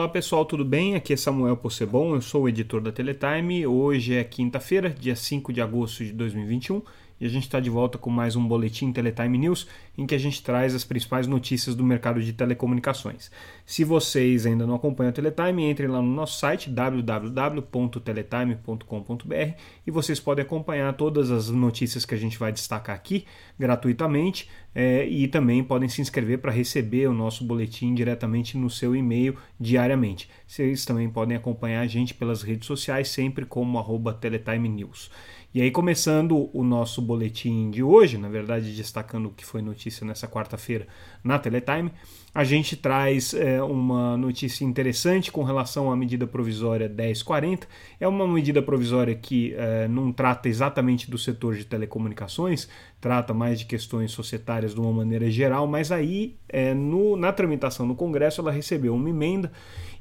Olá pessoal, tudo bem? Aqui é Samuel Possebon, eu sou o editor da Teletime. Hoje é quinta-feira, dia 5 de agosto de 2021 e a gente está de volta com mais um boletim Teletime News em que a gente traz as principais notícias do mercado de telecomunicações. Se vocês ainda não acompanham a Teletime, entrem lá no nosso site www.teletime.com.br e vocês podem acompanhar todas as notícias que a gente vai destacar aqui gratuitamente é, e também podem se inscrever para receber o nosso boletim diretamente no seu e-mail diariamente. Vocês também podem acompanhar a gente pelas redes sociais, sempre como arroba Teletime News. E aí, começando o nosso boletim de hoje, na verdade, destacando o que foi notícia nessa quarta-feira na Teletime, a gente traz é, uma notícia interessante com relação à medida provisória 1040. É uma medida provisória que é, não trata exatamente do setor de telecomunicações, trata mais de questões societárias de uma maneira geral, mas aí, é, no, na tramitação no Congresso, ela recebeu uma emenda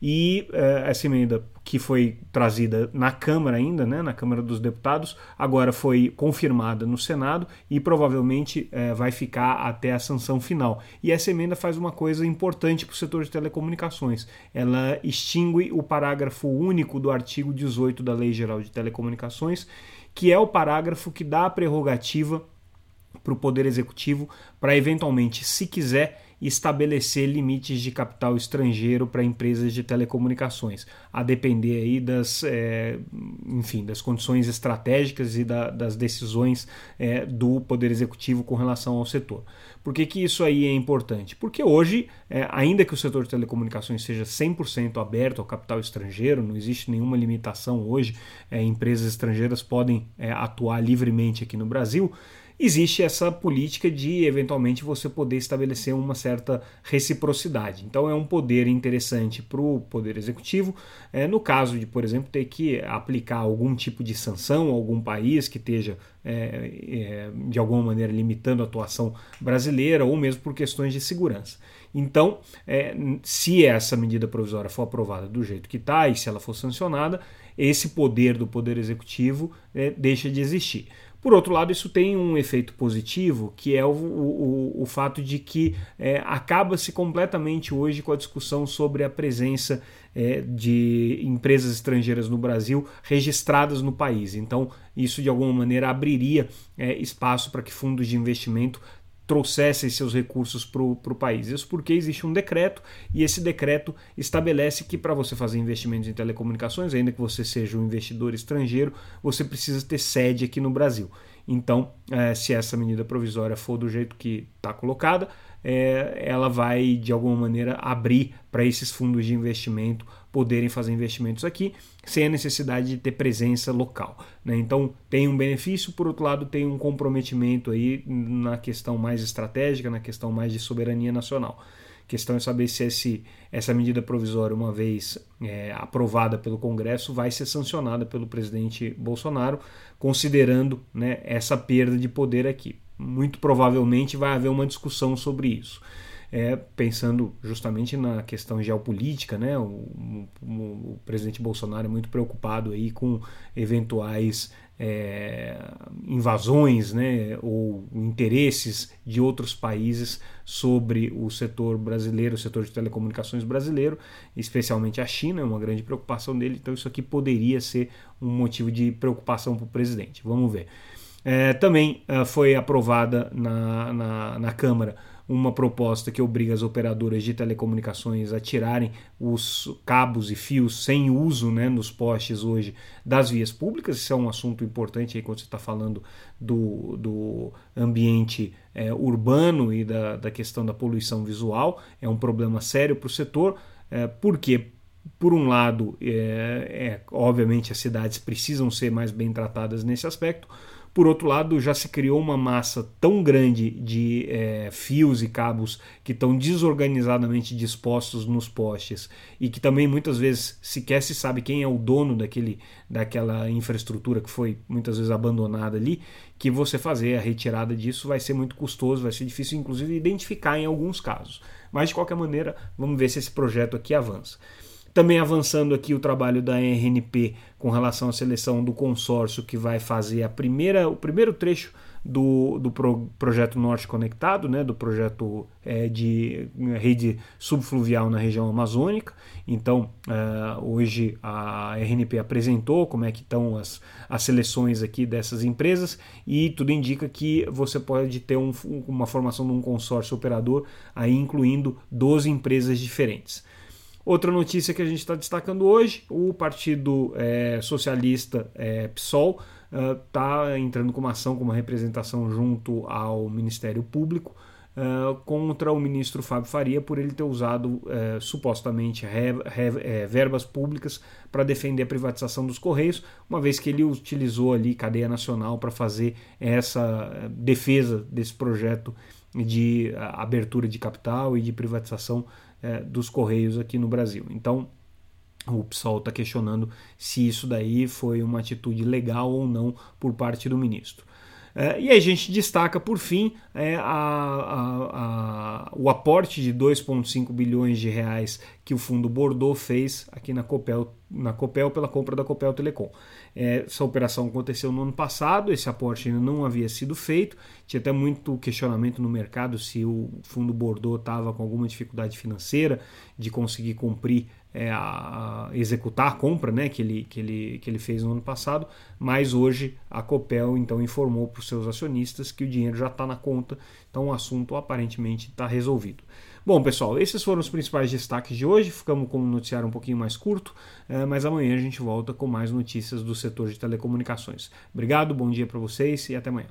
e uh, essa emenda que foi trazida na Câmara ainda, né, na Câmara dos Deputados, agora foi confirmada no Senado e provavelmente uh, vai ficar até a sanção final. E essa emenda faz uma coisa importante para o setor de telecomunicações. Ela extingue o parágrafo único do artigo 18 da Lei Geral de Telecomunicações, que é o parágrafo que dá a prerrogativa para o Poder Executivo para eventualmente, se quiser, estabelecer limites de capital estrangeiro para empresas de telecomunicações, a depender aí das, é, enfim, das condições estratégicas e da, das decisões é, do Poder Executivo com relação ao setor. Por que, que isso aí é importante? Porque hoje, é, ainda que o setor de telecomunicações seja 100% aberto ao capital estrangeiro, não existe nenhuma limitação hoje, empresas estrangeiras podem atuar livremente aqui no Brasil, existe essa política de eventualmente você poder estabelecer uma certa reciprocidade. Então é um poder interessante para o poder executivo, é, no caso de, por exemplo, ter que aplicar algum tipo de sanção a algum país que esteja é, é, de alguma maneira limitando a atuação brasileira ou mesmo por questões de segurança. Então, é, se essa medida provisória for aprovada do jeito que está e se ela for sancionada, esse poder do poder executivo é, deixa de existir. Por outro lado, isso tem um efeito positivo, que é o, o, o fato de que é, acaba-se completamente hoje com a discussão sobre a presença é, de empresas estrangeiras no Brasil registradas no país. Então, isso de alguma maneira abriria é, espaço para que fundos de investimento trouxessem seus recursos para o país. Isso porque existe um decreto e esse decreto estabelece que para você fazer investimentos em telecomunicações, ainda que você seja um investidor estrangeiro, você precisa ter sede aqui no Brasil. Então, é, se essa medida provisória for do jeito que está colocada, é, ela vai de alguma maneira abrir para esses fundos de investimento poderem fazer investimentos aqui sem a necessidade de ter presença local. Né? Então tem um benefício, por outro lado tem um comprometimento aí na questão mais estratégica, na questão mais de soberania nacional. A questão é saber se esse, essa medida provisória, uma vez é, aprovada pelo Congresso, vai ser sancionada pelo presidente Bolsonaro, considerando né, essa perda de poder aqui muito provavelmente vai haver uma discussão sobre isso. É, pensando justamente na questão geopolítica, né? O, o, o, presidente Bolsonaro é muito preocupado aí com eventuais é, invasões, né? Ou interesses de outros países sobre o setor brasileiro, o setor de telecomunicações brasileiro, especialmente a China, é uma grande preocupação dele. Então isso aqui poderia ser um motivo de preocupação para o presidente. Vamos ver. É, também é, foi aprovada na, na, na, Câmara uma proposta que obriga as operadoras de telecomunicações a tirarem os cabos e fios sem uso né, nos postes hoje das vias públicas. Isso é um assunto importante aí quando você está falando do, do ambiente é, urbano e da, da questão da poluição visual. É um problema sério para o setor. É, por quê? por um lado, é, é, obviamente as cidades precisam ser mais bem tratadas nesse aspecto, por outro lado, já se criou uma massa tão grande de é, fios e cabos que estão desorganizadamente dispostos nos postes e que também muitas vezes sequer se sabe quem é o dono daquele, daquela infraestrutura que foi muitas vezes abandonada ali, que você fazer a retirada disso vai ser muito custoso, vai ser difícil inclusive identificar em alguns casos. Mas de qualquer maneira, vamos ver se esse projeto aqui avança. Também avançando aqui o trabalho da RNP com relação à seleção do consórcio que vai fazer a primeira, o primeiro trecho do, do pro, projeto Norte Conectado, né, do projeto é, de rede subfluvial na região amazônica. Então, uh, hoje a RNP apresentou como é que estão as, as seleções aqui dessas empresas e tudo indica que você pode ter um, uma formação de um consórcio operador aí incluindo 12 empresas diferentes. Outra notícia que a gente está destacando hoje: o Partido é, Socialista é, PSOL está uh, entrando com uma ação, com uma representação junto ao Ministério Público uh, contra o ministro Fábio Faria por ele ter usado uh, supostamente re, re, é, verbas públicas para defender a privatização dos Correios, uma vez que ele utilizou ali cadeia nacional para fazer essa defesa desse projeto de abertura de capital e de privatização é, dos Correios aqui no Brasil. Então, o PSOL está questionando se isso daí foi uma atitude legal ou não por parte do ministro. É, e a gente destaca, por fim, é, a, a, a, o aporte de 2,5 bilhões de reais que o Fundo Bordeaux fez aqui na Copel, na Copel pela compra da Copel Telecom. É, essa operação aconteceu no ano passado, esse aporte ainda não havia sido feito, tinha até muito questionamento no mercado se o Fundo Bordeaux estava com alguma dificuldade financeira de conseguir cumprir é, a, executar a compra né, que, ele, que, ele, que ele fez no ano passado, mas hoje a Copel então informou para os seus acionistas que o dinheiro já está na conta, então o assunto aparentemente está resolvido. Bom, pessoal, esses foram os principais destaques de hoje. Ficamos com um noticiário um pouquinho mais curto, é, mas amanhã a gente volta com mais notícias do setor de telecomunicações. Obrigado, bom dia para vocês e até amanhã.